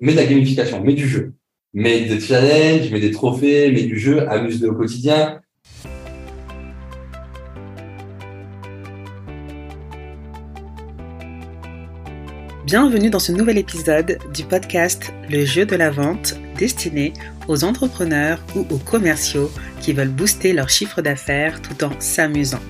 mets de la gamification, mets du jeu, mets des challenges, mets des trophées, mets du jeu, amuse-le au quotidien. Bienvenue dans ce nouvel épisode du podcast Le jeu de la vente destiné aux entrepreneurs ou aux commerciaux qui veulent booster leur chiffre d'affaires tout en s'amusant.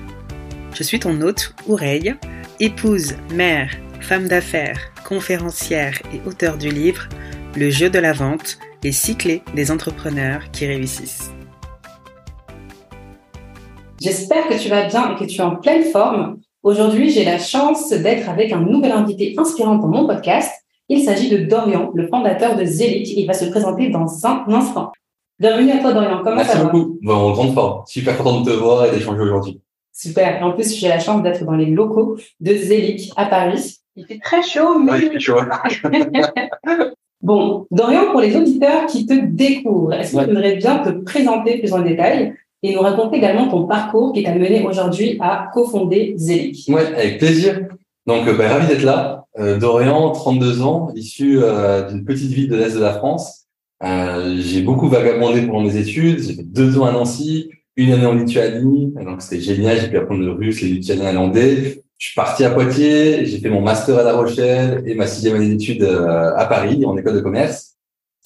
Je suis ton hôte, Oureille, épouse, mère, femme d'affaires, conférencière et auteur du livre Le jeu de la vente, les six clés des entrepreneurs qui réussissent. J'espère que tu vas bien et que tu es en pleine forme. Aujourd'hui, j'ai la chance d'être avec un nouvel invité inspirant dans mon podcast. Il s'agit de Dorian, le fondateur de Zelic. Il va se présenter dans un instant. Bienvenue à toi, Dorian. Comment Merci ça va? beaucoup. Bon, en grande forme. Super content de te voir et d'échanger aujourd'hui. Super. Et en plus, j'ai la chance d'être dans les locaux de Zelic à Paris. Il fait très chaud, mais... Ouais, tu vois. Bon, Dorian, pour les auditeurs qui te découvrent, est-ce que Ouais. tu voudrais bien te présenter plus en détail et nous raconter également ton parcours qui t'a mené aujourd'hui à cofonder Zelic Ouais, avec plaisir. Donc, euh, bah, ravi d'être là. Euh, Dorian, 32 ans, issu euh, d'une petite ville de l'Est de la France. Euh, j'ai beaucoup vagabondé pendant mes études. J'ai fait deux ans à Nancy, une année en Lituanie. Donc, c'était génial. J'ai pu apprendre le russe, les lituaniens, l'hollandais. Je suis parti à Poitiers. J'ai fait mon master à La Rochelle et ma sixième année d'études euh, à Paris, en école de commerce.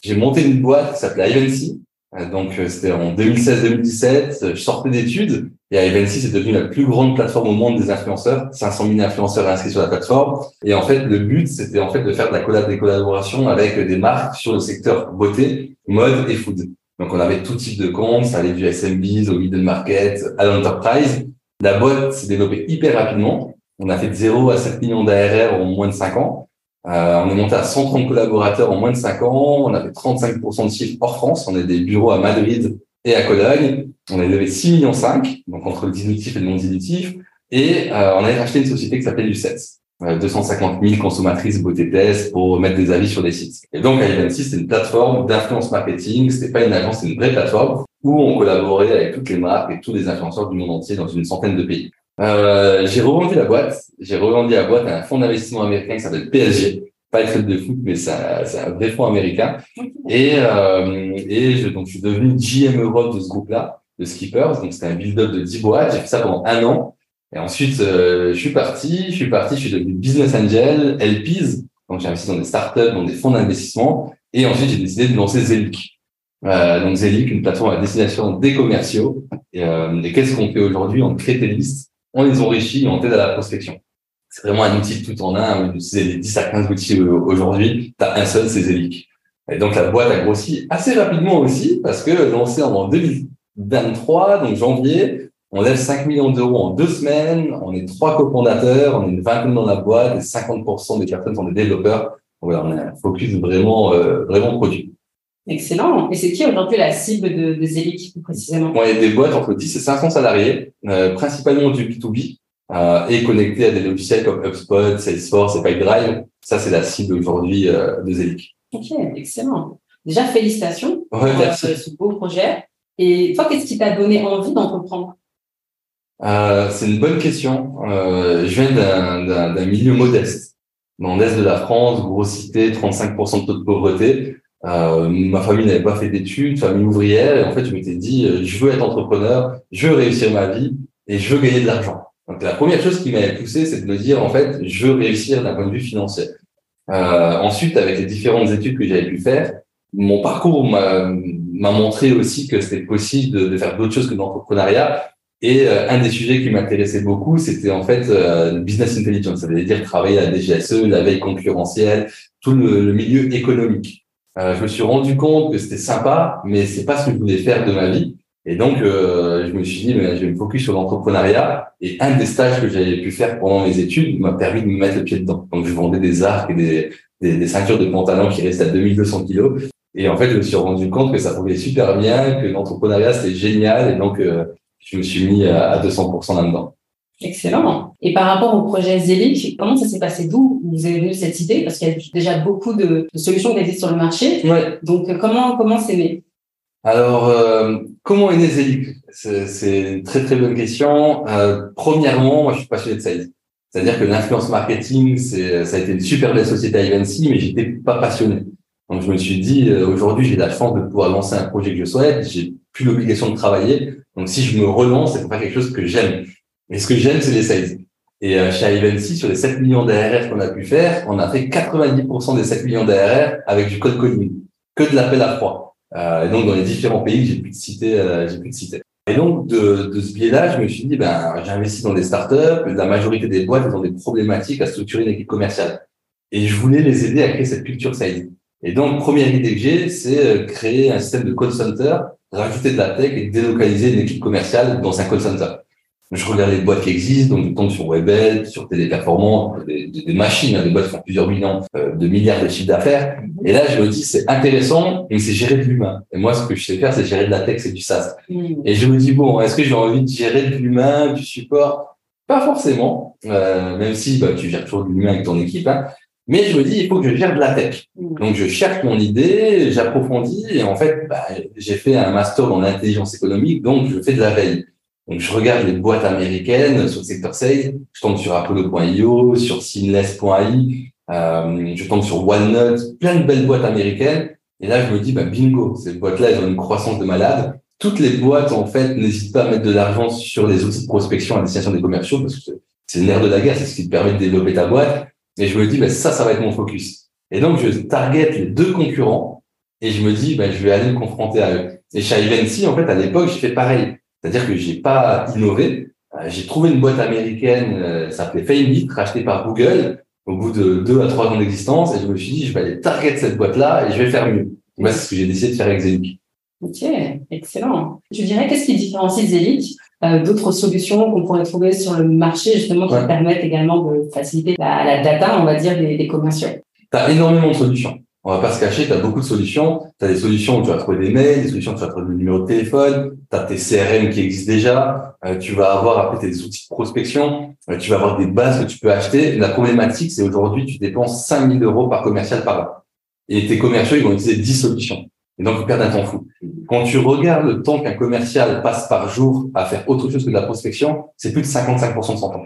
J'ai monté une boîte qui s'appelait Ivancy. Euh, Donc, euh, c'était en 2016-2017. Euh, Je sortais d'études. Et Ivancy, c'est devenu la plus grande plateforme au monde des influenceurs. 500 000 influenceurs inscrits sur la plateforme. Et en fait, le but, c'était en fait de faire de la collab des collaborations avec des marques sur le secteur beauté, mode et food. Donc, on avait tout type de comptes. Ça allait du SMBs au middle market, à l'enterprise. La boîte s'est développée hyper rapidement. On a fait de 0 à 7 millions d'ARR en moins de 5 ans. Euh, on est monté à 130 collaborateurs en moins de 5 ans. On a fait 35% de chiffre hors France. On a des bureaux à Madrid et à Cologne. On a levé 6 millions 5, donc entre le dilutif et le non dilutif. Et euh, on a racheté une société qui s'appelle Lucets. Euh, 250 000 consommatrices beauté test pour mettre des avis sur des sites. Et donc, Ivancy, c'est une plateforme d'influence marketing. C'était pas une agence, c'est une vraie plateforme où on collaborait avec toutes les marques et tous les influenceurs du monde entier dans une centaine de pays. Euh, j'ai revendu la boîte. J'ai revendu la boîte à un fonds d'investissement américain qui s'appelle PSG. Pas le club de foot, mais c'est un, c'est un vrai fonds américain. Et, euh, et je, donc, je suis devenu GM Europe de ce groupe-là, de Skippers. Donc, c'était un build-up de 10 boîtes. J'ai fait ça pendant un an. Et ensuite, euh, je suis parti. Je suis parti. Je suis devenu business angel, LPs. Donc, j'ai investi dans des startups, dans des fonds d'investissement. Et ensuite, j'ai décidé de lancer Zelic. Euh, donc, Zelic, une plateforme à destination des commerciaux. Et, euh, et qu'est-ce qu'on fait aujourd'hui? On crée des listes, on les enrichit on t'aide à la prospection. C'est vraiment un outil tout en un. Utilise les 10 à 15 outils euh, aujourd'hui. Tu as un seul, c'est Zelic. Et donc, la boîte a grossi assez rapidement aussi parce que lancée en 2023, donc janvier, on lève 5 millions d'euros en deux semaines. On est trois cofondateurs, on est une vingtaine dans la boîte et 50% des personnes sont des développeurs. Voilà, on a un focus vraiment, euh, vraiment produit. Excellent. Et c'est qui aujourd'hui la cible de, de plus précisément? On a des boîtes entre 10 et 500 salariés, euh, principalement du B2B, euh, et connectés à des logiciels comme HubSpot, Salesforce et Pipedrive. Ça, c'est la cible aujourd'hui euh, de Zelic. Ok, excellent. Déjà, félicitations Ouais, pour ce beau projet. Et toi, qu'est-ce qui t'a donné envie d'entreprendre c'est une bonne question. Je viens d'un milieu modeste. Dans l'est de la France, grosse cité, 35% de taux de pauvreté. Euh, ma famille n'avait pas fait d'études, famille ouvrière, et en fait, je m'étais dit, euh, je veux être entrepreneur, je veux réussir ma vie et je veux gagner de l'argent. Donc, la première chose qui m'avait poussé, c'est de me dire, en fait, je veux réussir d'un point de vue financier. Euh, ensuite, avec les différentes études que j'avais pu faire, mon parcours m'a montré aussi que c'était possible de, de faire d'autres choses que l'entrepreneuriat. Et euh, un des sujets qui m'intéressait beaucoup, c'était en fait euh, business intelligence, ça veut dire travailler à la DGSE, la veille concurrentielle, tout le, le milieu économique. Euh, je me suis rendu compte que c'était sympa, mais c'est pas ce que je voulais faire de ma vie. Et donc, euh, je me suis dit, mais je vais me focus sur l'entrepreneuriat. Et un des stages que j'avais pu faire pendant mes études m'a permis de me mettre le pied dedans. Donc, je vendais des arcs et des, des, des ceintures de pantalon qui restaient à 2200 kilos. Et en fait, je me suis rendu compte que ça pouvait super bien, que l'entrepreneuriat, c'était génial. Et donc, euh, je me suis mis à à 200% là-dedans. Excellent. Et par rapport au projet Zelic, comment ça s'est passé? D'où vous avez venu cette idée? Parce qu'il y a déjà beaucoup de, de solutions qui existent sur le marché. Ouais. Donc, comment comment c'est né? Alors, euh, comment est né Zelic C'est une très très bonne question. Euh, premièrement, moi, je suis passionné de sales. C'est-à-dire que l'influence marketing, c'est ça a été une super belle société à Ivancy, mais j'étais pas passionné. Donc je me suis dit, euh, aujourd'hui, j'ai la chance de pouvoir lancer un projet que je souhaite. J'ai plus l'obligation de travailler. Donc si je me relance, c'est pour faire quelque chose que j'aime. Et ce que j'aime, c'est les sales. Et euh, chez Ivancy, sur les 7 millions d'ARR qu'on a pu faire, on a fait 90% des 7 millions d'ARR avec du code calling, que de l'appel à froid. Euh, et donc dans les différents pays que j'ai pu citer, euh, j'ai pu citer. Et donc de, de ce biais-là, je me suis dit, ben j'ai investi dans des startups. La majorité des boîtes elles ont des problématiques à structurer une équipe commerciale. Et je voulais les aider à créer cette culture sales. Et donc première idée que j'ai, c'est euh, créer un système de call center, rajouter de la tech et délocaliser une équipe commerciale dans un call center je regarde les boîtes qui existent, donc je tombe sur Webel, sur Téléperformance, des, des, des machines, hein, des boîtes qui font plusieurs millions euh, de milliards de chiffres d'affaires. Et là, je me dis, c'est intéressant, mais c'est gérer de l'humain. Et moi, ce que je sais faire, c'est gérer de la tech, c'est du SaaS. Mm. Et je me dis, bon, est-ce que j'ai envie de gérer de l'humain, du support? Pas forcément, euh, même si bah, tu gères toujours de l'humain avec ton équipe. Hein. Mais je me dis, il faut que je gère de la tech. Mm. Donc, je cherche mon idée, j'approfondis, et en fait, bah, j'ai fait un master dans l'intelligence économique, donc je fais de la veille. Donc, je regarde les boîtes américaines sur le secteur sales. Je tombe sur Apollo.io, sur Seamless.ai. Euh, je tombe sur Walnut, plein de belles boîtes américaines. Et là, je me dis, bah, bingo, ces boîtes-là, elles ont une croissance de malade. Toutes les boîtes, en fait, n'hésitent pas à mettre de l'argent sur les outils de prospection à destination des commerciaux parce que c'est le nerf de la guerre, c'est ce qui te permet de développer ta boîte. Et je me dis, bah, ça, ça va être mon focus. Et donc, je target les deux concurrents et je me dis, bah, je vais aller me confronter à eux. Et chez Ivancy, en fait, à l'époque, j'ai fait pareil. C'est-à-dire que j'ai pas innové. Euh, j'ai trouvé une boîte américaine, euh, ça s'appelait Famebit, rachetée par Google au bout de deux à trois ans d'existence, et je me suis dit, je vais aller target cette boîte-là et je vais faire mieux. Moi, c'est ce que j'ai décidé de faire avec Zelic. Ok, excellent. Tu dirais qu'est-ce qui différencie Zelic euh, d'autres solutions qu'on pourrait trouver sur le marché justement qui permettent également de faciliter la, la data, on va dire, des, des commerciaux? Tu as énormément de solutions on va pas se cacher, tu as beaucoup de solutions. Tu as des solutions où tu vas trouver des mails, des solutions où tu vas trouver le numéro de téléphone, tu as tes CRM qui existent déjà, euh, tu vas avoir après tes outils de prospection, euh, tu vas avoir des bases que tu peux acheter. La problématique, c'est aujourd'hui, tu dépenses 5000 euros par commercial par an. Et tes commerciaux, ils vont utiliser 10 solutions. Et donc, ils perdent un temps fou. Quand tu regardes le temps qu'un commercial passe par jour à faire autre chose que de la prospection, c'est plus de 55% de son temps.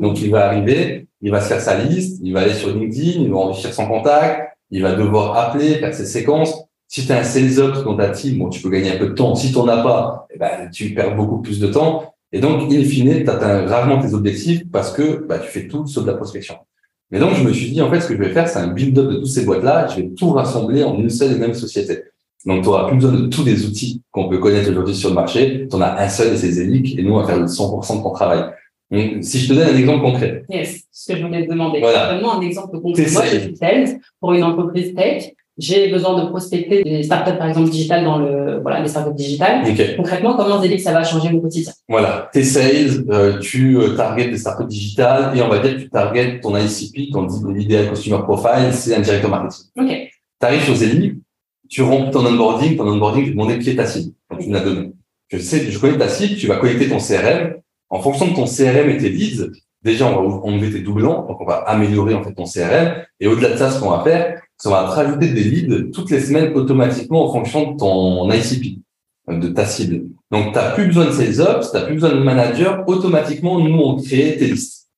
Donc, il va arriver, il va se faire sa liste, il va aller sur LinkedIn, il va enrichir son contact, il va devoir appeler, faire ses séquences. Si tu as un sales ops dans ta team, bon, tu peux gagner un peu de temps. Si tu n'en as pas, eh ben, tu perds beaucoup plus de temps. Et donc, in fine, tu atteins rarement tes objectifs parce que bah, tu fais tout sauf de la prospection. Mais donc, je me suis dit, en fait, ce que je vais faire, c'est un build-up de toutes ces boîtes-là. Je vais tout rassembler en une seule et même société. Donc, tu plus besoin de tous les outils qu'on peut connaître aujourd'hui sur le marché. Tu en as un seul et c'est Zelic. Et nous, on va faire le 100% de ton travail. Donc, si je te donne un exemple concret. Yes, ce que je voulais te demander. Voilà. Donne-moi un exemple concret. Moi, je suis sales pour une entreprise tech. J'ai besoin de prospecter des startups, par exemple, digitales dans le, voilà, les startups digitales. Concrètement, comment que ça va changer mon quotidien? Voilà. Tes sales, euh, tu euh, target des startups digitales et on va dire que tu target ton ICP, ton idéal customer profile, c'est un directeur marketing. OK. Tu arrives sur Zeli, tu remplis ton onboarding, ton onboarding, je vais demander qui est ta cible. Donc, tu me l'as donné. Je sais, je connais ta cible, tu vas connecter ton CRM, en fonction de ton CRM et tes leads, déjà, on va enlever tes doublons, donc on va améliorer en fait ton CRM. Et au-delà de ça, ce qu'on va faire, c'est qu'on va te rajouter des leads toutes les semaines automatiquement en fonction de ton ICP, de ta cible. Donc, tu n'as plus besoin de sales ops, tu n'as plus besoin de manager. Automatiquement, nous, on crée tes listes.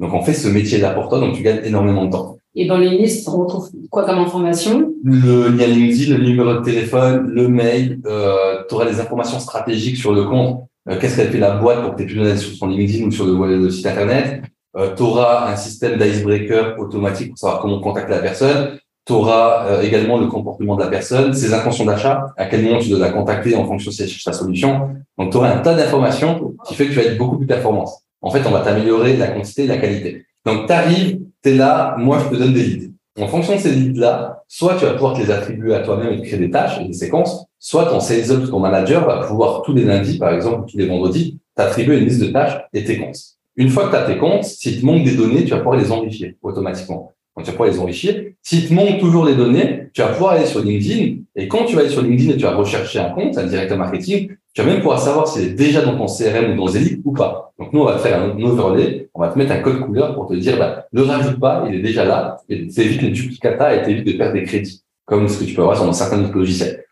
Donc, on fait ce métier-là pour toi, donc tu gagnes énormément de temps. Et dans les listes, on retrouve quoi comme information? Le lien LinkedIn, le numéro de téléphone, le mail. Euh, tu auras des informations stratégiques sur le compte. Euh, qu'est-ce qu'elle fait la boîte pour que tu aies plus sur son LinkedIn ou sur le, site internet? Euh, tu auras un système d'icebreaker automatique pour savoir comment contacter la personne. Tu auras euh, également le comportement de la personne, ses intentions d'achat, à quel moment tu dois la contacter en fonction de sa solution. Donc, tu auras un tas d'informations qui fait que tu vas être beaucoup plus performant. En fait, on va t'améliorer la quantité et la qualité. Donc, tu arrives, tu es là, moi, je te donne des leads. En fonction de ces leads-là, soit tu vas pouvoir te les attribuer à toi-même et te créer des tâches et des séquences, soit ton sales up, ton manager va pouvoir tous les lundis, par exemple, tous les vendredis, t'attribuer une liste de tâches et tes comptes. Une fois que tu as tes comptes, s'il te manque des données, tu vas pouvoir les enrichir automatiquement. Donc, tu vas pouvoir les enrichir. S'il te manque toujours des données, tu vas pouvoir aller sur LinkedIn. Et quand tu vas aller sur LinkedIn et tu vas rechercher un compte, un directeur marketing, tu vas même pouvoir savoir s'il est déjà dans ton CRM ou dans Zelic ou pas. Donc, nous, on va te faire un overlay. On va te mettre un code couleur pour te dire, bah, ne rajoute pas, il est déjà là. Et évite les duplicata et t'évites de perdre des crédits. Comme ce que tu peux avoir sur certains autres logiciels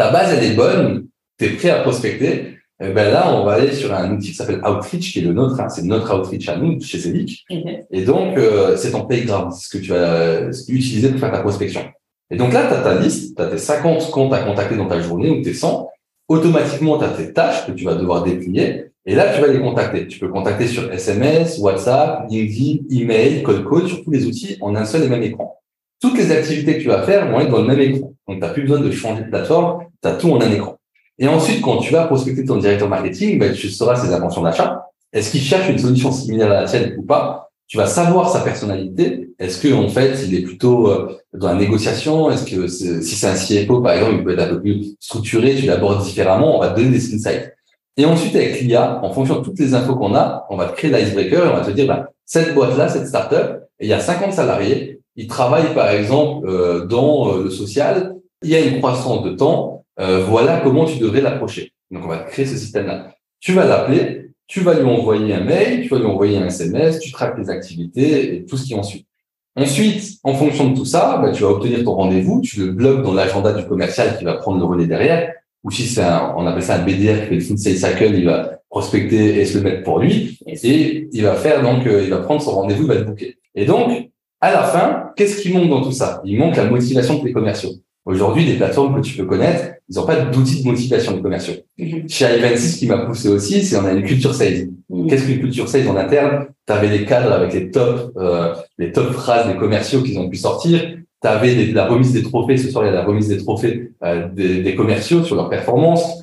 ta base, elle est bonne, tu es prêt à prospecter, eh ben là, on va aller sur un outil qui s'appelle Outreach, qui est le nôtre, hein, c'est notre Outreach à nous, chez Celic. Et donc, euh, c'est ton playground, c'est ce que tu vas utiliser pour faire ta prospection. Et donc là, tu as ta liste, tu as tes 50 comptes à contacter dans ta journée ou tes 100. Automatiquement, tu as tes tâches que tu vas devoir déplier. Et là, tu vas les contacter. Tu peux contacter sur SMS, WhatsApp, LinkedIn, email, call call, sur tous les outils en un seul et même écran. Toutes les activités que tu vas faire vont être dans le même écran. Donc, tu n'as plus besoin de changer de plateforme. Tu as tout en un écran. Et ensuite, quand tu vas prospecter ton directeur marketing, ben, tu sauras ses intentions d'achat. Est-ce qu'il cherche une solution similaire à la tienne ou pas? Tu vas savoir sa personnalité. Est-ce que en fait, il est plutôt euh, dans la négociation? Est-ce que si c'est un CFO, par exemple, il peut être un peu plus structuré, tu l'abordes différemment, on va te donner des insights. Et ensuite, avec l'IA, en fonction de toutes les infos qu'on a, on va te créer l'icebreaker et on va te dire, bah, cette boîte-là, cette startup, il y a 50 salariés, ils travaillent par exemple euh, dans euh, le social, il y a une croissance de temps, voilà comment tu devrais l'approcher. Donc, on va créer ce système-là. Tu vas l'appeler, tu vas lui envoyer un mail, tu vas lui envoyer un SMS, tu traques les activités et tout ce qui en suit. Ensuite, en fonction de tout ça, bah, tu vas obtenir ton rendez-vous, tu le bloques dans l'agenda du commercial qui va prendre le relais derrière. Ou si c'est un, on appelle ça un BDR qui fait le food sales cycle, il va prospecter et se le mettre pour lui. Et il va faire donc, euh, il va prendre son rendez-vous, il va le booker. Et donc, à la fin, qu'est-ce qui manque dans tout ça? Il manque la motivation de tes commerciaux. Aujourd'hui, les plateformes que tu peux connaître, ils n'ont pas d'outils de motivation des commerciaux. Mhm. Chez i ce qui m'a poussé aussi, c'est on a une culture sales. Mhm. Qu'est-ce qu'une culture sales en interne? Tu avais des cadres avec les top, euh, les top phrases des commerciaux qu'ils ont pu sortir. Tu avais la remise des trophées. Ce soir, il y a la remise des trophées euh, des, des, commerciaux sur leur performance.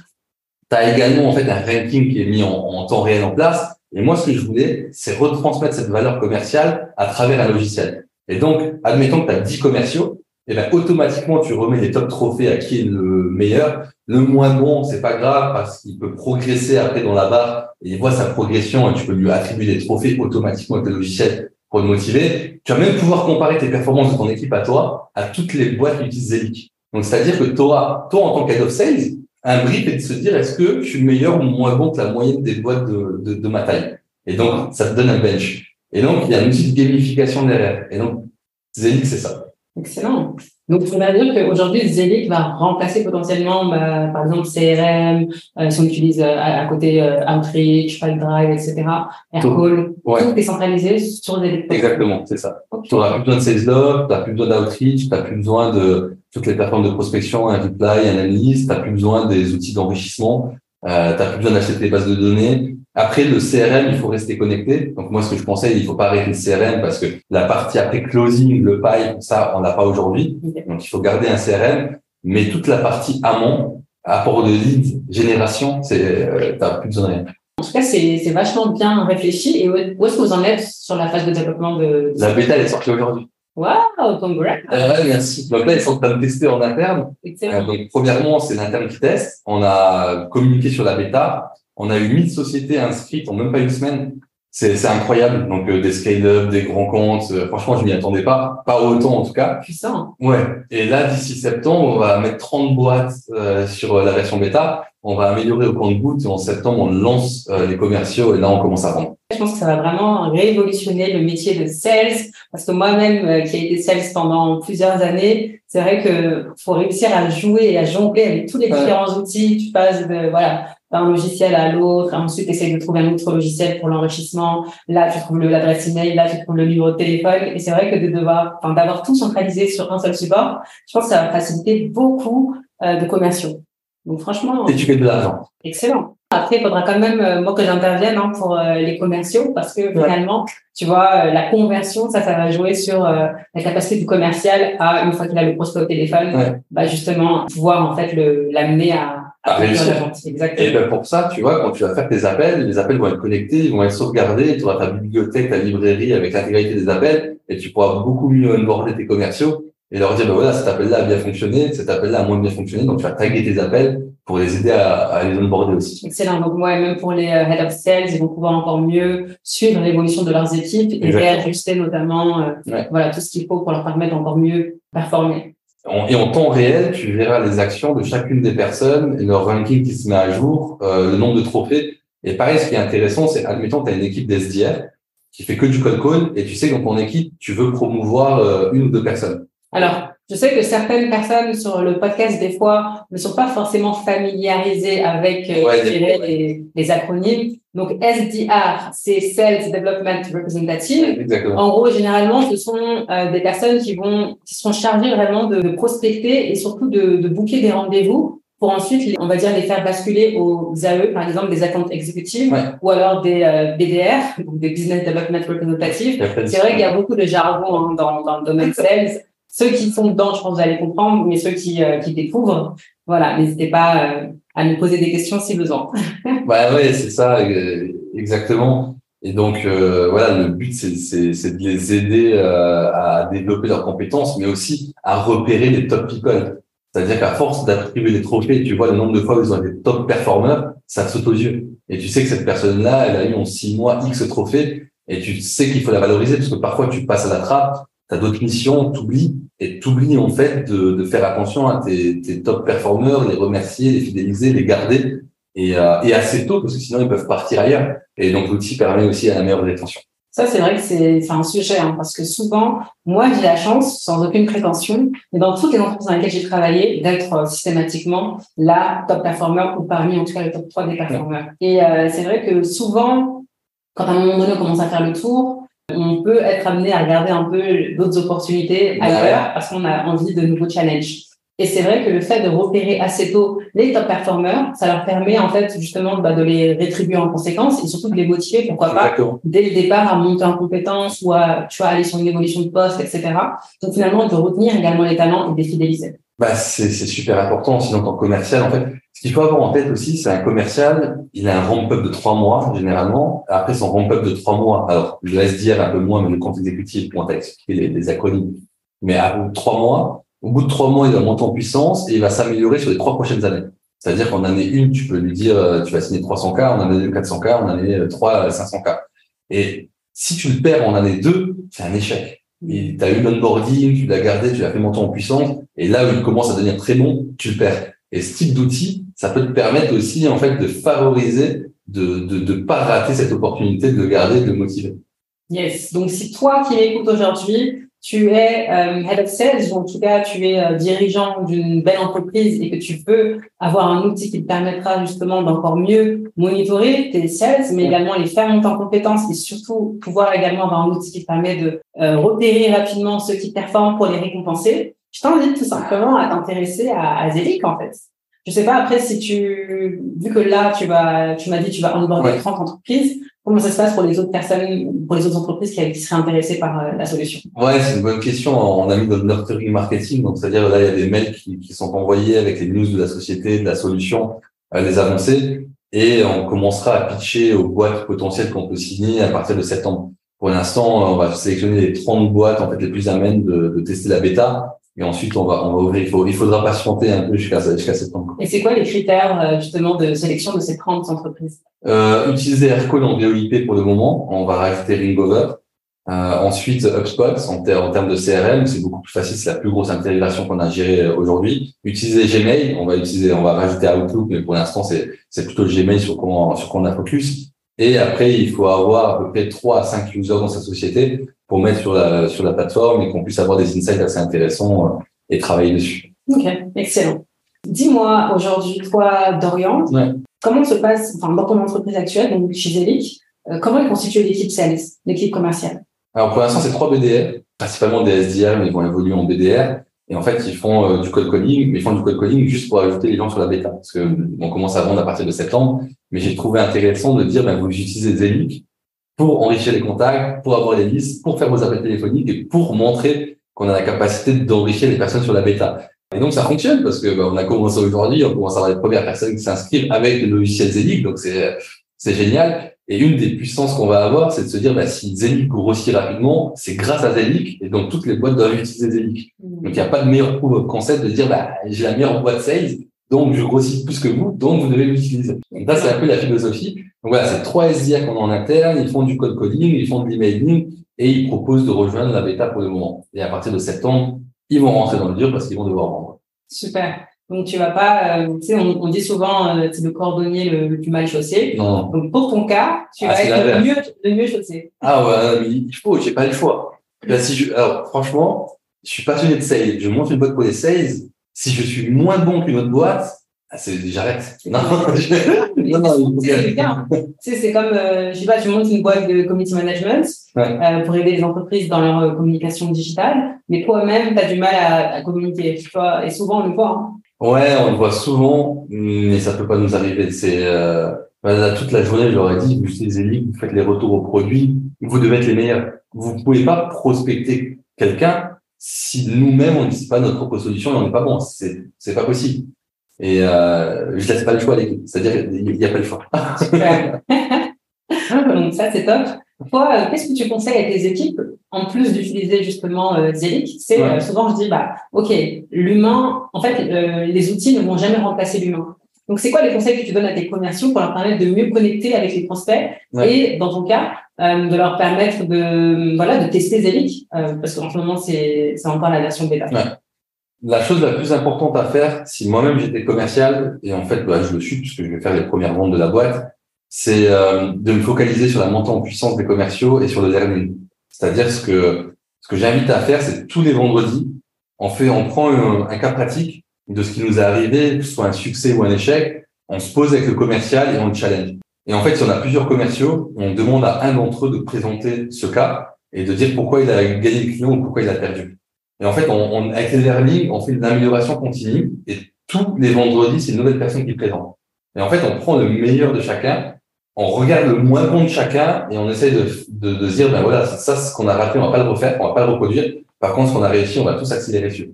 Tu as également en fait un ranking qui est mis en, en temps réel en place. Et moi, ce que je voulais, c'est retransmettre cette valeur commerciale à travers un logiciel. Et donc, admettons que tu as 10 commerciaux, et ben automatiquement tu remets les top trophées à qui est le meilleur. Le moins bon, c'est pas grave parce qu'il peut progresser après dans la barre et il voit sa progression et tu peux lui attribuer des trophées automatiquement avec le logiciel pour le motiver. Tu vas même pouvoir comparer tes performances de ton équipe à toi à toutes les boîtes qui utilisent Zelic. Donc c'est-à-dire que tu auras, toi en tant qu'head of sales, un brief et de se dire est-ce que je suis meilleur ou moins bon que la moyenne des boîtes de, de, de ma taille? Et donc ça te donne un bench. Et donc il y a une petite gamification derrière. Et donc Zelic c'est ça. Excellent. Donc, on va dire qu'aujourd'hui, Zelic va remplacer potentiellement, bah, par exemple, CRM, euh, si on utilise euh, à, côté euh, Outreach, Pipedrive, etc., Aircall, tout, tout est centralisé sur Zelic. Exactement, c'est ça. Tu n'auras plus besoin de SalesLog, tu n'as plus besoin d'Outreach, tu n'as plus besoin de toutes les plateformes de prospection, un reply, un analyse, tu n'as plus besoin des outils d'enrichissement, euh, tu n'as plus besoin d'acheter des bases de données, après, le CRM, il faut rester connecté. Donc, moi, ce que je conseille, il faut pas arrêter le CRM parce que la partie après closing, le pipe, ça, on l'a pas aujourd'hui. Donc, il faut garder un CRM. Mais toute la partie amont, apport de lead, génération, c'est, euh, t'as plus besoin de rien. En tout cas, c'est, c'est vachement bien réfléchi. Et où, est-ce que vous en êtes sur la phase de développement de... La bêta, elle est sortie aujourd'hui. Wow, congrats. Euh, merci. Donc là, ils sont en train de tester en interne. Euh, donc, premièrement, c'est l'interne qui teste. On a communiqué sur la bêta. On a eu 1000 sociétés inscrites en même pas une semaine. C'est incroyable. Donc euh, des scale-up, des grands comptes. Euh, franchement, je m'y attendais pas, pas autant en tout cas. Puissant. Ouais. Et là, d'ici septembre, on va mettre 30 boîtes euh, sur la version bêta. On va améliorer au compte-goutte et en septembre, on lance les commerciaux et là, on commence à vendre. Je pense que ça va vraiment révolutionner le métier de sales parce que moi-même, qui ai été sales pendant plusieurs années, c'est vrai que faut réussir à jouer et à jongler avec tous les différents outils. Tu passes de voilà d'un logiciel à l'autre. Ensuite, essaye de trouver un autre logiciel pour l'enrichissement. Là, tu trouves l'adresse email. Là, tu trouves le numéro de téléphone. Et c'est vrai que de devoir, enfin, d'avoir tout centralisé sur un seul support, je pense que ça va faciliter beaucoup euh, de commerciaux. Donc, franchement. Et tu fais de l'argent. Excellent. Après, il faudra quand même, euh, moi, que j'intervienne hein, pour euh, les commerciaux parce que finalement, tu vois, la conversion, ça, ça va jouer sur la capacité du commercial à, une fois qu'il a le prospect au téléphone, bah, justement, pouvoir, en fait, l'amener à, et ben pour ça, tu vois, quand tu vas faire tes appels, les appels vont être connectés, ils vont être sauvegardés, tu auras ta bibliothèque, ta librairie avec l'intégralité des appels, et tu pourras beaucoup mieux onboarder tes commerciaux et leur dire, ben voilà, cet appel-là a bien fonctionné, cet appel-là a moins bien fonctionné, donc tu vas taguer tes appels pour les aider à, à les onboarder aussi. Excellent. Donc moi, même pour les euh, head of sales, ils vont pouvoir encore mieux suivre l'évolution de leurs équipes et réajuster notamment, euh, voilà, tout ce qu'il faut pour leur permettre d'encore mieux performer et en temps réel, tu verras les actions de chacune des personnes et leur ranking qui se met à jour, euh, le nombre de trophées. Et pareil, ce qui est intéressant, c'est, admettons, tu as une équipe d'SDR qui fait que du code call et tu sais que dans ton équipe, tu veux promouvoir euh, une ou deux personnes. Alors, Je sais que certaines personnes sur le podcast, des fois, ne sont pas forcément familiarisées avec euh, les, les, acronymes. Donc, SDR, c'est Sales Development Representative. Exactement. En gros, généralement, ce sont euh, des personnes qui vont, qui sont chargées vraiment de, de prospecter et surtout de, de booker des rendez-vous pour ensuite, on va dire, les faire basculer aux AE, par exemple, des accounts exécutifs ou alors des euh, BDR, donc des Business Development Representatives. C'est vrai qu'il y a beaucoup de jargon hein, dans, dans le domaine sales. Ceux qui sont dedans, je pense que vous allez comprendre, mais ceux qui, euh, qui découvrent, voilà, n'hésitez pas euh, à nous poser des questions si besoin. bah ouais, c'est ça, exactement. Et donc voilà, le but c'est de les aider à développer leurs compétences, mais aussi à repérer les top people. C'est-à-dire qu'à force d'attribuer des trophées, tu vois le nombre de fois où ils ont été top performeurs, ça te saute aux yeux. Et tu sais que cette personne-là, elle a eu en six mois X trophées, et tu sais qu'il faut la valoriser, parce que parfois tu passes à la trappe, tu as d'autres missions, t'oublies, et t'oublies en fait de, de, faire attention à tes, tes, top performeurs, les remercier, les fidéliser, les garder, et, euh, et assez tôt, parce que sinon ils peuvent partir ailleurs. Et donc l'outil permet aussi à la meilleure rétention. Ça, c'est vrai que c'est un sujet, hein, parce que souvent, moi, j'ai la chance, sans aucune prétention, mais dans toutes les entreprises dans lesquelles j'ai travaillé, d'être euh, systématiquement la top performer ou parmi, en tout cas, les top 3 des performeurs. Et euh, c'est vrai que souvent, quand à un moment donné, on commence à faire le tour, on peut être amené à regarder un peu d'autres opportunités ailleurs parce qu'on a envie de nouveaux challenges. Et c'est vrai que le fait de repérer assez tôt les top performers, ça leur permet en fait justement bah, de les rétribuer en conséquence et surtout de les motiver, pourquoi pas, dès le départ à monter en compétence ou à tu vois, aller sur une évolution de poste, etc. Donc finalement, de retenir également les talents et de les fidéliser. Bah, c'est super important. Sinon, en commercial, en fait, ce qu'il faut avoir en tête aussi, c'est un commercial, il a un ramp-up de trois mois, généralement. Après son ramp-up de trois mois, alors, je laisse dire un peu moins, mais le compte exécutif, pour expliquer les, les acronymes. Mais à trois mois, au bout de trois mois, il va monter en puissance et il va s'améliorer sur les trois prochaines années. C'est-à-dire qu'en année une, tu peux lui dire, euh, tu vas signer 300K, en année deux, 400K, en année 3, 500K. Et si tu le perds en année 2, c'est un échec. Tu as eu l'onboarding, tu l'as gardé, tu l'as fait monter en puissance, et là où il commence à devenir très bon, tu le perds. Et ce type d'outil, ça peut te permettre aussi, en fait, de favoriser, de de, de pas rater cette opportunité de garder, de motiver. Yes. Donc, si toi qui m'écoutes aujourd'hui, tu es euh, head of sales, ou en tout cas tu es euh, dirigeant d'une belle entreprise et que tu peux avoir un outil qui te permettra justement d'encore mieux monitorer tes sales, mais également les faire monter en compétences et surtout pouvoir également avoir un outil qui te permet de euh, repérer rapidement ceux qui performent pour les récompenser. Je t'invite tout simplement à t'intéresser à, à Zelic en fait. Je sais pas après si tu, vu que là tu vas, tu m'as dit tu vas onboarder ouais. 30 entreprises, Comment ça se passe pour les autres personnes, pour les autres entreprises qui, seraient intéressées par euh, la solution? Ouais, c'est une bonne question. On a mis le nurturing marketing, donc c'est-à-dire là il y a des mails qui, qui, sont envoyés avec les news de la société, de la solution, euh, les avancées, et on commencera à pitcher aux boîtes potentielles qu'on peut signer à partir de septembre. Pour l'instant, on va sélectionner les 30 boîtes en fait les plus amènes de, de tester la bêta et ensuite, on va, on va ouvrir. Il, faut, il faudra patienter un peu jusqu'à jusqu'à septembre. Et c'est quoi les critères euh, justement de sélection de ces 30 entreprises? Euh, Utiliser Aircall en VOIP pour le moment. On va rajouter Ringover. Euh, ensuite, HubSpot en, en, termes de CRM, c'est beaucoup plus facile. C'est la plus grosse intégration qu'on a gérée euh, aujourd'hui. Utiliser Gmail, on va utiliser, on va rajouter Outlook, mais pour l'instant, c'est c'est plutôt le Gmail sur quoi sur quoi on a focus. Et après, il faut avoir à peu près 3 à 5 users dans sa société pour mettre sur la, sur la plateforme et qu'on puisse avoir des insights assez intéressants euh, et travailler dessus. Ok, excellent. Dis-moi aujourd'hui, toi, Dorian, ouais. comment se passe, enfin, dans ton entreprise actuelle, donc chez Zelic, euh, comment est constituée l'équipe sales, l'équipe commerciale? Alors, pour l'instant, c'est trois BDR, principalement des SDR, mais ils vont évoluer en BDR. Et en fait, ils font euh, du code calling, mais ils font du code calling juste pour ajouter les gens sur la bêta. Parce que on commence à vendre à partir de septembre. Mais j'ai trouvé intéressant de dire, ben, vous utilisez Zelic pour enrichir les contacts, pour avoir les listes, pour faire vos appels téléphoniques et pour montrer qu'on a la capacité d'enrichir les personnes sur la bêta. Et donc ça fonctionne parce que bah, on a commencé aujourd'hui, on commence à avoir les premières personnes qui s'inscrivent avec le logiciel Zelig, donc c'est c'est génial. Et une des puissances qu'on va avoir, c'est de se dire bah, si Zelig grossit rapidement, c'est grâce à Zelig, et donc toutes les boîtes doivent utiliser Zelig. Mmh. Donc il n'y a pas de meilleur concept de dire bah j'ai la meilleure boîte sales, donc je grossis plus que vous, donc vous devez l'utiliser. Donc ça c'est un peu la philosophie. Donc voilà, c'est trois SDR qu'on a en interne, ils font du code coding, ils font de l'emailing et ils proposent de rejoindre la bêta pour le moment. Et à partir de septembre, ils vont rentrer dans le dur parce qu'ils vont devoir vendre. Super. Donc tu vas pas, euh, tu sais, on, on, dit souvent euh, c'est le cordonnier le, le, plus mal chaussé. Non. Donc pour ton cas, tu ah, vas être le mieux, le mieux chaussé. Ah ouais, mais il faut, j'ai pas le choix. Là, si je, alors franchement, je suis passionné de sales, je monte une boîte pour les sales. Si je suis moins bon qu'une autre boîte, j'arrête. Non, non, non, c'est bien. Tu sais, c'est comme, euh, je sais pas, tu montes une boîte de community management euh, pour aider les entreprises dans leur euh, communication digitale, mais toi-même, tu as du mal à, à, communiquer, tu vois, et souvent on le voit. Hein. Ouais, on le voit souvent, mais ça peut pas nous arriver. C'est euh, toute la journée, je leur ai dit, vous utilisez les vous faites les retours aux produits, vous devez être les meilleurs. Vous pouvez pas prospecter quelqu'un si nous-mêmes on n'utilise pas notre propre solution et on n'est pas bon. C'est c'est pas possible. Et euh, je laisse pas le choix à l'équipe. C'est-à-dire qu'il n'y a pas le choix. Super. Donc ça, c'est top. Toi, euh, qu'est-ce que tu conseilles à tes équipes en plus d'utiliser justement euh, C'est euh, souvent je dis bah ok, l'humain. En fait, euh, les outils ne vont jamais remplacer l'humain. Donc, c'est quoi les conseils que tu donnes à tes commerciaux pour leur permettre de mieux connecter avec les prospects et, dans ton cas, euh, de leur permettre de voilà de tester Zelic parce qu'en ce moment c'est c'est encore la version bêta. Ouais la chose la plus importante à faire, si moi-même j'étais commercial, et en fait bah, je le suis puisque je vais faire les premières ventes de la boîte, c'est euh, de me focaliser sur la montée en puissance des commerciaux et sur le learning. C'est-à-dire ce que ce que j'invite à faire, c'est tous les vendredis, on fait, on prend un, cas pratique de ce qui nous est arrivé, que ce soit un succès ou un échec, on se pose avec le commercial et on le challenge. Et en fait, si on a plusieurs commerciaux, on demande à un d'entre eux de présenter ce cas et de dire pourquoi il a gagné le client ou pourquoi il a perdu. Et en fait, on, on, avec les learning, on fait une amélioration continue et tous les vendredis, c'est une nouvelle personne qui présente. Et en fait, on prend le meilleur de chacun, on regarde le moins bon de chacun et on essaie de, de, de dire, ben voilà, ça, ce qu'on a raté, on va pas le refaire, on va pas le reproduire. Par contre, ce qu'on a réussi, on va tous accélérer dessus.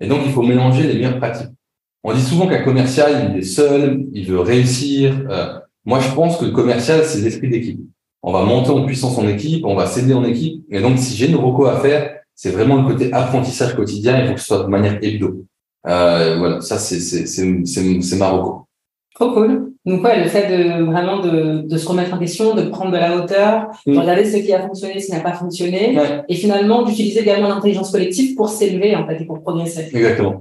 Et donc, il faut mélanger les meilleures pratiques. On dit souvent qu'un commercial, il est seul, il veut réussir. Euh, moi, je pense que le commercial, c'est l'esprit d'équipe. On va monter en puissance en équipe, on va s'aider en équipe. Et donc, si j'ai une reco à faire, c'est vraiment le côté apprentissage quotidien. Il faut que ce soit de manière hebdo. Euh, voilà, ça c'est c'est c'est c'est Marocco. Trop cool. Donc ouais, le fait de vraiment de, de se remettre en question, de prendre de la hauteur, de mm. regarder ce qui a fonctionné, ce qui n'a pas fonctionné, et finalement d'utiliser également l'intelligence collective pour s'élever en fait et pour progresser. Exactement.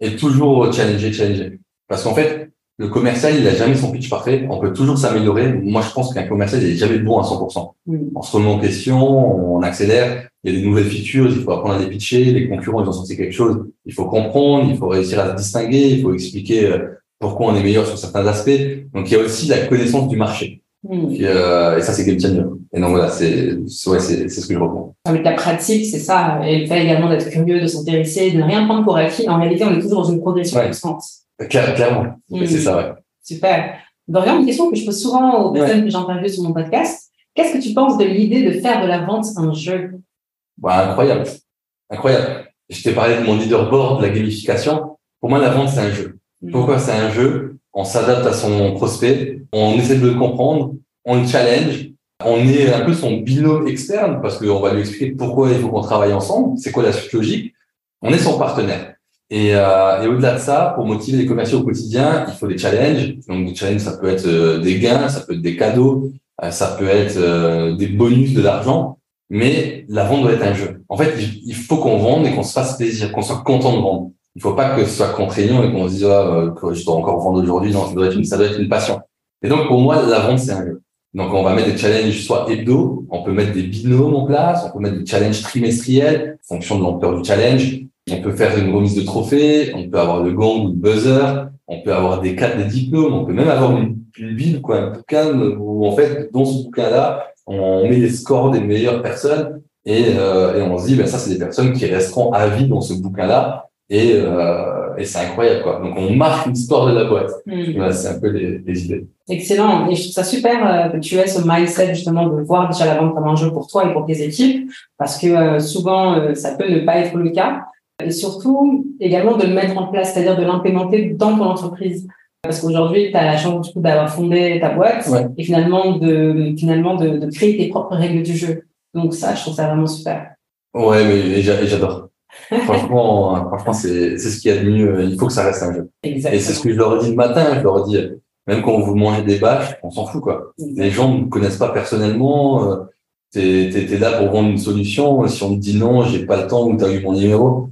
Et toujours challenger, challenger. Parce qu'en fait, le commercial, il a jamais son pitch parfait. On peut toujours s'améliorer. Moi, je pense qu'un commercial, il est jamais bon à 100%. On se remet en question, on accélère. Il y a des nouvelles features, il faut apprendre à les pitcher. Les concurrents, ils ont sorti quelque chose. Il faut comprendre, il faut réussir à se distinguer, il faut expliquer euh, pourquoi on est meilleur sur certains aspects. Donc, il y a aussi la connaissance du marché. Et, euh, et, ça, c'est game changer. Et donc voilà, c'est ouais, c'est ce que je reprends. Avec la pratique, c'est ça. Et le fait également d'être curieux, de s'intéresser, de ne rien prendre pour acquis. En réalité, on est toujours dans une progression constante. Clairement, c'est ça, ouais. Super. Dorian, une question que je pose souvent aux personnes que j'interviewe sur mon podcast. Qu'est-ce que tu penses de l'idée de faire de la vente un jeu? Bah, Incroyable. Incroyable. Je t'ai parlé de mon leaderboard, de la gamification. Pour moi, la vente, c'est un jeu. Mm. Pourquoi c'est un jeu? On s'adapte à son prospect, on essaie de le comprendre, on le challenge, on est un peu son binôme externe parce qu'on va lui expliquer pourquoi il faut qu'on travaille ensemble, c'est quoi la suite logique. On est son partenaire. Et, euh, et au-delà de ça, pour motiver les commerciaux au quotidien, il faut des challenges. Donc des challenges, ça peut être euh, des gains, ça peut être des cadeaux, euh, ça peut être euh, des bonus de l'argent, mais la vente doit être un jeu. En fait, il faut qu'on vende et qu'on se fasse plaisir, qu'on soit content de vendre. Il faut pas que ce soit contraignant et qu'on se dise ah, que je dois encore vendre aujourd'hui. Non, ça doit être une, ça doit être une passion. Et donc pour moi, la vente c'est un jeu. Donc on va mettre des challenges soit hebdo, on peut mettre des binômes en place, on peut mettre des challenges trimestriels, en fonction de l'ampleur du challenge. On peut faire une remise de trophée, on peut avoir le gong ou le buzzer, on peut avoir des cartes, des diplômes, on peut même avoir une, une bible, quoi, un bouquin où en fait, dans ce bouquin-là, on met les scores des meilleures personnes et, euh, et on se dit, ben ça, c'est des personnes qui resteront à vie dans ce bouquin-là et, euh, et c'est incroyable, quoi. Donc on marque l'histoire de la boîte. Mmh. c'est un peu les, les, idées. Excellent. Et je trouve ça super euh, que tu aies ce mindset justement de voir déjà la vente comme un jeu pour toi et pour tes équipes, parce que euh, souvent ça peut ne pas être le cas et surtout également de le mettre en place, c'est-à-dire de l'implémenter dans ton entreprise. Parce qu'aujourd'hui, tu as la chance d'avoir fondé ta boîte et finalement de finalement de, de, créer tes propres règles du jeu. Donc ça, je trouve ça vraiment super. Ouais, mais j'adore. franchement, franchement, c'est c'est ce qu'il y a de mieux. Il faut que ça reste un jeu. Exactement. Et c'est ce que je leur dis le matin. Je leur dis même quand vous mangez des bâches, on s'en fout quoi. Les gens ne connaissent pas personnellement. Euh, t'es es, là pour vendre une solution. Si on te dit non, j'ai pas le temps ou t'as eu mon numéro,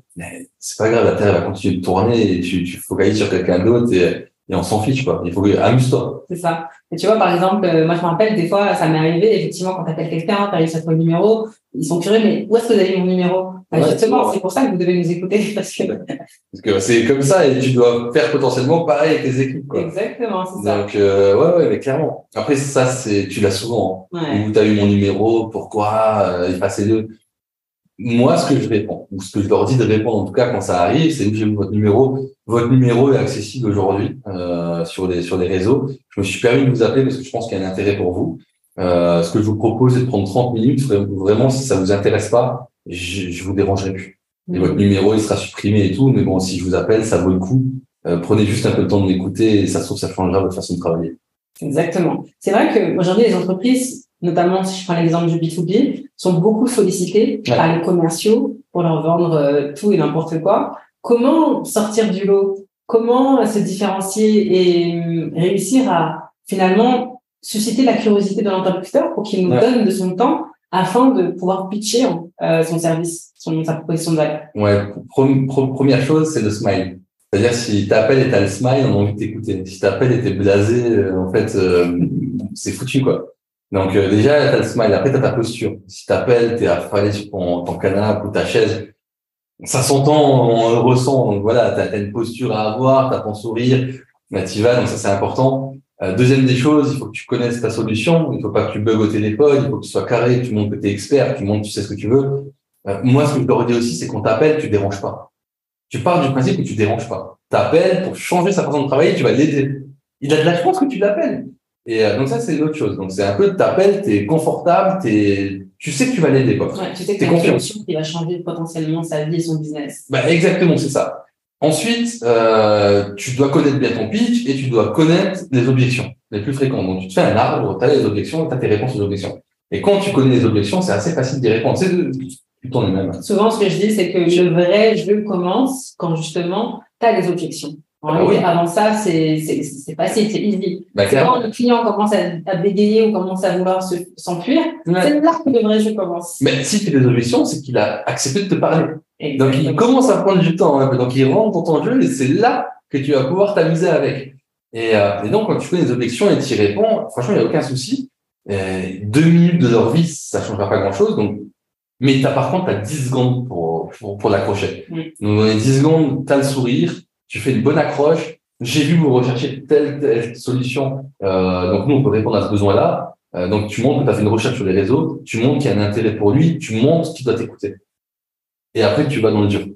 c'est pas grave, la Terre va continuer de tourner et tu, tu focalises sur quelqu'un d'autre et, et on s'en fiche, quoi. Il faut que, amuse-toi. C'est ça. Et tu vois, par exemple, euh, moi, je me rappelle, des fois, ça m'est arrivé, effectivement, quand t'appelles quelqu'un, t'arrives trouver le numéro, ils sont curieux, mais où est-ce que vous avez mon numéro? Bah, Ouais, justement, c'est pour ça que vous devez nous écouter, parce que, Parce que c'est comme ça et tu dois faire potentiellement pareil avec tes équipes, quoi. exactement, c'est ça. Donc, euh, ouais, ouais, mais clairement. Après, ça, c'est, tu l'as souvent. hein. Ouais. Où t'as eu mon numéro, pourquoi, euh, effacez-le. Moi, ce que je réponds, ou ce que je leur dis de répondre, en tout cas, quand ça arrive, c'est j'ai votre numéro. Votre numéro est accessible aujourd'hui, euh, sur les, sur les réseaux. Je me suis permis de vous appeler parce que je pense qu'il y a un intérêt pour vous. Euh, ce que je vous propose, c'est de prendre 30 minutes. Vraiment, si ça vous intéresse pas, je, je vous dérangerai plus. Et votre numéro, il sera supprimé et tout. Mais bon, si je vous appelle, ça vaut le coup. Euh, prenez juste un peu le temps de m'écouter et ça se trouve, ça changera votre façon de travailler. Exactement. C'est vrai que aujourd'hui, les entreprises, notamment si je prends l'exemple du B2B, sont beaucoup sollicitées Ouais. par les commerciaux pour leur vendre euh, tout et n'importe quoi. Comment sortir du lot? Comment se différencier et euh, réussir à finalement susciter la curiosité de l'interlocuteur pour qu'il nous Ouais. donne de son temps afin de pouvoir pitcher euh, son service, son, sa proposition de valeur? Ouais, première chose, c'est le smile. C'est-à-dire, si t'appelles et t'as le smile, on a envie de t'écouter. Si t'appelles et t'es blasé, euh, en fait, euh, c'est foutu, quoi. Donc, euh, déjà, t'as le smile. Après, t'as ta posture. Si t'appelles, t'es affalé sur ton, canapé ou ta chaise. Ça s'entend, on le ressent. Donc, voilà, t'as as une posture à avoir, t'as ton sourire. T'y vas. Donc, ça, c'est important. Euh, deuxième des choses, il faut que tu connaisses ta solution. Il faut pas que tu bugs au téléphone. Il faut que tu sois carré, tu montres que t'es expert, tu montres que tu sais ce que tu veux. Euh, moi, ce que je leur dis aussi, c'est qu'on t'appelle, tu déranges pas. Tu pars du principe que tu déranges pas. T'appelles pour changer sa façon de travailler, tu vas l'aider. Il a de la chance que tu l'appelles. Et euh, donc ça, c'est une autre chose. Donc c'est un peu, t'appelles, t'es confortable, t'es, tu sais que tu vas l'aider, quoi. Ouais, tu sais que T'es confiant. qui va changer potentiellement sa vie et son business. Bah, exactement, c'est ça. Ensuite, euh, tu dois connaître bien ton pitch et tu dois connaître les objections les plus fréquentes. Donc, tu te fais un arbre, tu as les objections, tu as tes réponses aux objections. Et quand tu connais les objections, c'est assez facile d'y répondre. C'est de- tu tournes les mêmes. Souvent, ce que je dis, c'est que le vrai jeu commence quand justement, tu as des objections. En Ah oui. avant ça, c'est facile, c'est easy. Bah, Quand le client commence à, à bégayer ou commence à vouloir se- s'enfuir, Ouais. c'est là que le vrai jeu commence. Mais si tu as des objections, c'est qu'il a accepté de te parler. Donc, il commence à prendre du temps. hein. Donc, il rentre dans ton jeu et c'est là que tu vas pouvoir t'amuser avec. Et, euh, et donc, quand tu connais les objections et tu y réponds, franchement, il n'y a aucun souci. Euh, deux minutes de leur vie, ça changera pas grand-chose. Donc, mais t'as, par contre, tu as 10 secondes pour, pour, pour l'accrocher. Mm. Donc, dans les 10 secondes, tu as le sourire, tu fais une bonne accroche. J'ai vu vous rechercher telle, telle solution. Euh, donc, nous, on peut répondre à ce besoin-là. Euh, donc, tu montres que tu as fait une recherche sur les réseaux, tu montres qu'il y a un intérêt pour lui, tu montres qu'il doit t'écouter. Et après, tu vas dans le dur.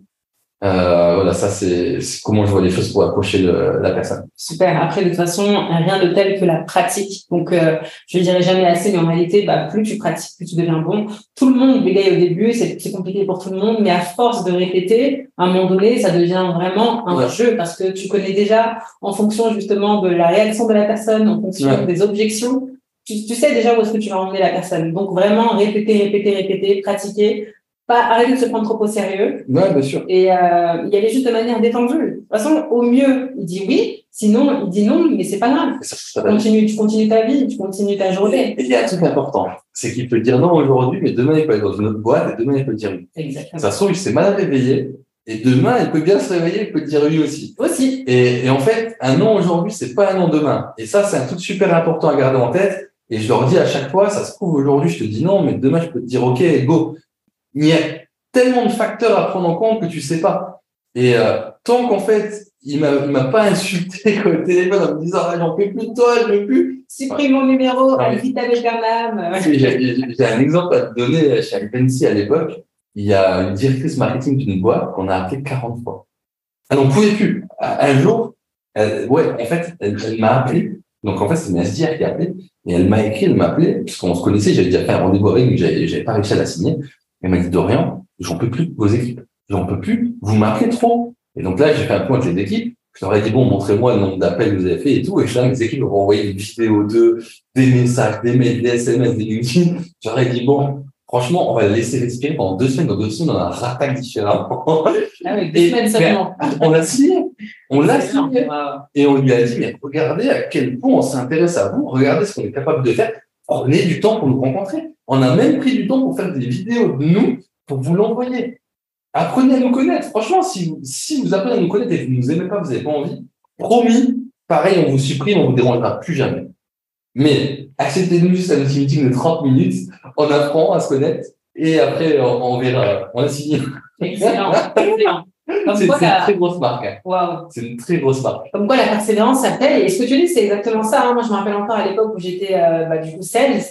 Euh, voilà, ça, c'est c'est comment je vois les choses pour accrocher le- la personne. Super. Après, de toute façon, rien de tel que la pratique. Donc, euh, je ne dirais jamais assez, mais en réalité, bah, plus tu pratiques, plus tu deviens bon. Tout le monde bégaye au début, c'est c'est compliqué pour tout le monde, mais à force de répéter, à un moment donné, ça devient vraiment un Ouais. jeu parce que tu connais déjà, en fonction justement de la réaction de la personne, en fonction Ouais. des objections, tu, tu sais déjà où est-ce que tu vas emmener la personne. Donc, vraiment, répéter, répéter, répéter, pratiquer. Pas arrêter de se prendre trop au sérieux Ouais, bien sûr. et euh, y aller juste de manière détendue. De toute façon, au mieux, il dit oui, sinon, il dit non, mais c'est pas grave. Ça, ça Tu continues, tu continues ta vie, tu continues ta journée. Et il y a un truc important, c'est qu'il peut dire non aujourd'hui, mais demain il peut être dans une autre boîte et demain il peut dire oui. Exactement. Ça se trouve, il s'est mal réveillé et demain il peut bien se réveiller, il peut dire oui aussi. Aussi. Et, et en fait, un non aujourd'hui, c'est pas un non demain. Et ça, c'est un truc super important à garder en tête. Et je leur dis à chaque fois, ça se trouve aujourd'hui, je te dis non, mais demain je peux te dire ok, go. Il y a tellement de facteurs à prendre en compte que tu sais pas. Et euh, tant qu'en fait, il m'a, il m'a pas insulté au téléphone en me disant ah, j'en peux plus de toi, je veux plus. Supprime mon numéro, allez vite avec Bernam. J'ai j'ai- j'ai un exemple à te donner chez Alpensi à l'époque. Il y a une directrice marketing d'une boîte qu'on a appelée 40 fois. Elle n'en pouvait plus. Un jour, elle- ouais, en fait, elle, elle m'a appelé. Donc, en fait, c'est une SDR qui a appelé. Et elle m'a écrit, elle m'a appelé, puisqu'on se connaissait, j'avais déjà fait un rendez-vous avec, mais j'avais j'avais pas réussi à la signer. Elle m'a dit, Dorian, j'en peux plus vos équipes. J'en peux plus. Vous m'appelez trop. Et donc là, j'ai fait un point avec les équipes. Je leur ai dit, bon, montrez-moi le nombre d'appels que vous avez fait et tout. Et là, mes équipes m'ont envoyé des vidéos de, des messages, des mails, des SMS, des LinkedIn. Je leur ai dit, bon, franchement, on va le laisser respirer pendant deux semaines. Dans deux semaines, on a un rattaque différemment. Ah oui, deux semaines seulement. on l'a signé. On l'a signé. Et on lui a dit, mais regardez à quel point on s'intéresse à vous, regardez ce qu'on est capable de faire, prenez du temps pour nous rencontrer. On a même pris du temps pour faire des vidéos de nous, pour vous l'envoyer. Apprenez à nous connaître. Franchement, si vous, si vous apprenez à nous connaître et que vous nous aimez pas, vous n'avez pas envie, promis, pareil, on vous supprime, on vous dérangera plus jamais. Mais acceptez-nous juste un petit meeting de 30 minutes, on apprend à se connaître et après on, verra. On a signé. Excellent. C'est une très grosse marque. Hein. C'est une très grosse marque. Comme quoi la persévérance, ça paye. Et ce que tu dis, c'est exactement ça. Hein. Moi, je me rappelle encore à l'époque où j'étais euh, bah, du coup sales.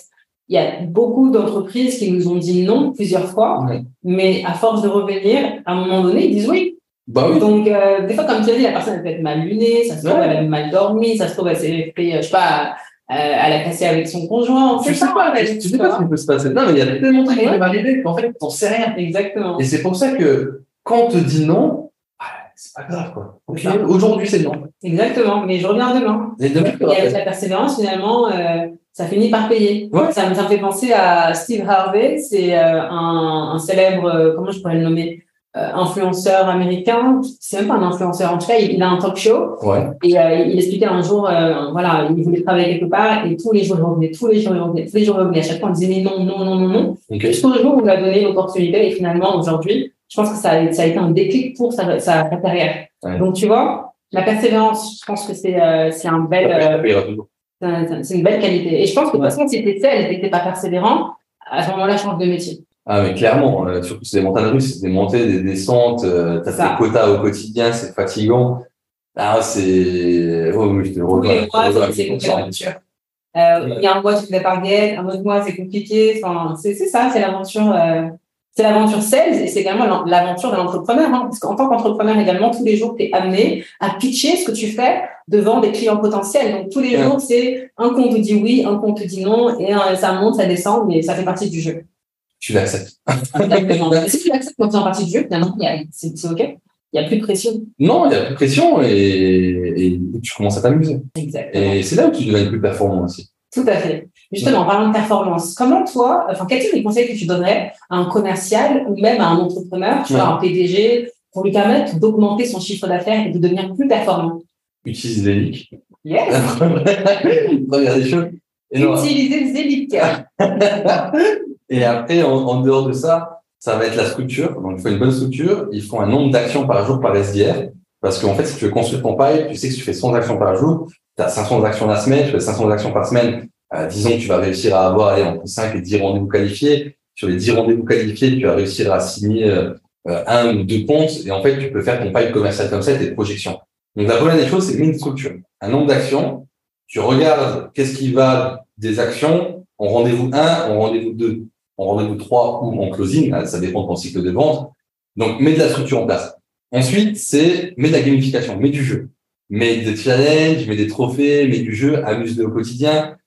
Il y a beaucoup d'entreprises qui nous ont dit non plusieurs fois, mais à force de revenir, à un moment donné, ils disent oui. Bah oui. Donc, euh, des fois, comme tu as dit, la personne peut être mal lunée, ça se trouve, elle a mal dormi, ça se trouve, elle s'est fait, je sais pas, euh, elle a cassé avec son conjoint. Tu sais pas, tu sais pas ce qui peut se passer. Non, mais il y a tellement de trucs qui peuvent arriver qu'en fait, t'en sais rien. Exactement. Et c'est pour ça que quand on te dit non, bah, c'est pas grave, quoi. Aujourd'hui, c'est non. Exactement. Mais je reviens demain. Et, demain, et avec la persévérance, finalement, euh, ça finit par payer. Ouais. Ça, ça, me fait penser à Steve Harvey. C'est euh, un, un, célèbre, euh, comment je pourrais le nommer influenceur américain, c'est même pas un influenceur, en tout cas, il, a un talk show. Ouais. Et il expliquait un jour, voilà, il voulait travailler quelque part et tous les jours il revenait, tous les jours il revenait, tous les jours il revenait. À chaque fois, on disait mais non, non, non, non, non. Okay. Jusqu'au jour où on lui a donné l'opportunité et finalement, aujourd'hui, je pense que ça a, ça a été un déclic pour sa, sa, carrière. Ouais. Donc, tu vois, la persévérance, je pense que c'est euh, c'est un bel, euh, c'est une belle qualité. Et je pense que de toute façon, si et que t'es pas persévérant, à ce moment-là, change de métier. Ah, mais clairement, euh, surtout c'est des montagnes russes, c'est des montées, des descentes, euh, t'as tes quotas au quotidien, c'est fatigant. Ah, c'est, oh, oui, je te rejoins. Il y a un mois, tu fais guette, un autre mois, c'est compliqué. Enfin, c'est, c'est ça, c'est l'aventure, euh, c'est l'aventure sales et c'est également l'aventure de l'entrepreneur, hein, parce qu'en tant qu'entrepreneur également, tous les jours, tu es amené à pitcher ce que tu fais devant des clients potentiels. Donc, tous les ouais. jours, c'est un compte te dit oui, un compte te dit non, et ça monte, ça descend, mais ça fait partie du jeu tu l'acceptes. si tu l'acceptes quand tu es en partie du jeu, finalement, c'est OK. Il n'y a plus de pression. Non, il n'y a plus de pression et, et, tu commences à t'amuser. Exactement. Et c'est là où tu deviens plus performant aussi. Tout à fait. Justement, en parlant de performance, comment toi, enfin, quels sont les conseils que tu donnerais à un commercial ou même à un entrepreneur, tu ouais. vois, un PDG, pour lui permettre d'augmenter son chiffre d'affaires et de devenir plus performant? Utilise Zelic. Yes. Regarde des choses. Utiliser Zelic. Et après, en, en, dehors de ça, ça va être la structure. Donc, il faut une bonne structure. Il faut un nombre d'actions par jour par SDR. Parce qu'en fait, si tu veux construire ton pipe, tu sais que si tu fais 100 actions par jour, tu as 500 actions la semaine, tu fais 500 actions par semaine. Euh, disons que tu vas réussir à avoir allez, entre 5 et 10 rendez-vous qualifiés. Sur les 10 rendez-vous qualifiés, tu vas réussir à signer euh, un ou deux comptes. Et en fait, tu peux faire ton pipe commercial comme ça tes projections. Donc, la première des choses, c'est une structure. Un nombre d'actions. Tu regardes qu'est-ce qui va des actions en rendez-vous 1, en rendez-vous 2 en rendez-vous 3 ou en closing, ça dépend de ton cycle de vente. Donc, mets de la structure en place. Ensuite, c'est mets de la gamification, mets du jeu. Mets des challenges, mets des trophées, mets du jeu, amuse-le au quotidien.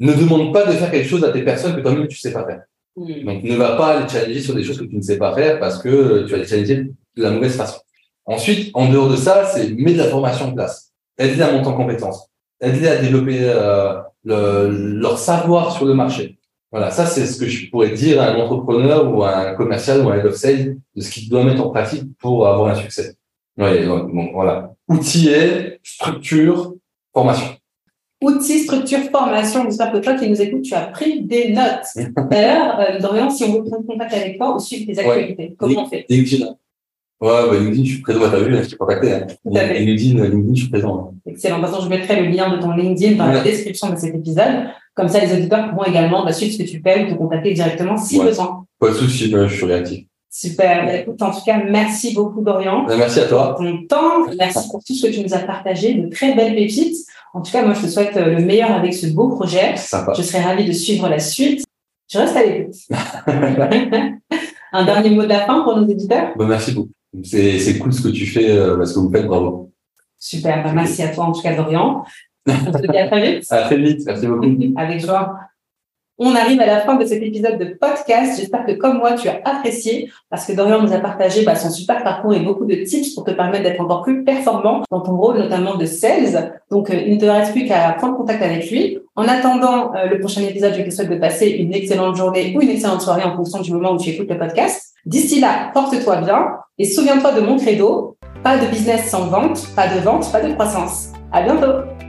Ne demande pas de faire quelque chose à tes personnes que toi-même tu sais pas faire. Mmh. Donc, ne va pas les challenger sur des choses que tu ne sais pas faire parce que tu vas les challenger de la mauvaise façon. Ensuite, en dehors de ça, c'est mets de la formation en place. Aide-les à monter en compétences. Aide-les à développer euh, le, leur savoir sur le marché. Voilà, ça c'est ce que je pourrais dire à un entrepreneur ou à un commercial ou à un head of sales de ce qu'il doit mettre en pratique pour avoir un succès. Ouais, donc, voilà. Outiller, structure, formation. Outils, structure, formation. J'espère que toi qui nous écoutes, tu as pris des notes. D'ailleurs, euh, Dorian, si on veut prendre contact avec toi ou suivre tes actualités, ouais. comment on fait? LinkedIn. Ouais, bah, LinkedIn, je suis présent, t'as vu, je t'ai contacté. Hein. LinkedIn, LinkedIn, je suis présent. Excellent. De toute façon, je mettrai le lien de ton LinkedIn dans ouais. la description de cet épisode. Comme ça, les auditeurs pourront également bah, suivre ce que tu fais ou te contacter directement si ouais. besoin. Pas de souci, je suis réactif. Super. Bah, écoute, en tout cas, merci beaucoup, Dorian. Bah, merci à toi. Pour ton temps. Merci pour tout ce que tu nous as partagé, de très belles pépites. En tout cas, moi, je te souhaite euh, le meilleur avec ce beau projet. Sympa. Je serai ravie de suivre la suite. Je reste à l'écoute. Un dernier mot de la fin pour nos auditeurs? Bah, Merci beaucoup. C'est cool ce que tu fais, euh, ce que vous faites, bravo. Super, bah, merci à toi en tout cas, Dorian. On se dit à très vite. À très vite, merci beaucoup. Avec joie. On arrive à la fin de cet épisode de podcast. J'espère que comme moi, tu as apprécié parce que Dorian nous a partagé bah, son super parcours et beaucoup de tips pour te permettre d'être encore plus performant dans ton rôle, notamment de sales. Donc, euh, il ne te reste plus qu'à prendre contact avec lui. En attendant euh, le prochain épisode, je te souhaite de passer une excellente journée ou une excellente soirée en fonction du moment où tu écoutes le podcast. D'ici là, porte-toi bien et souviens-toi de mon credo. Pas de business sans vente, pas de vente, pas de croissance. À bientôt!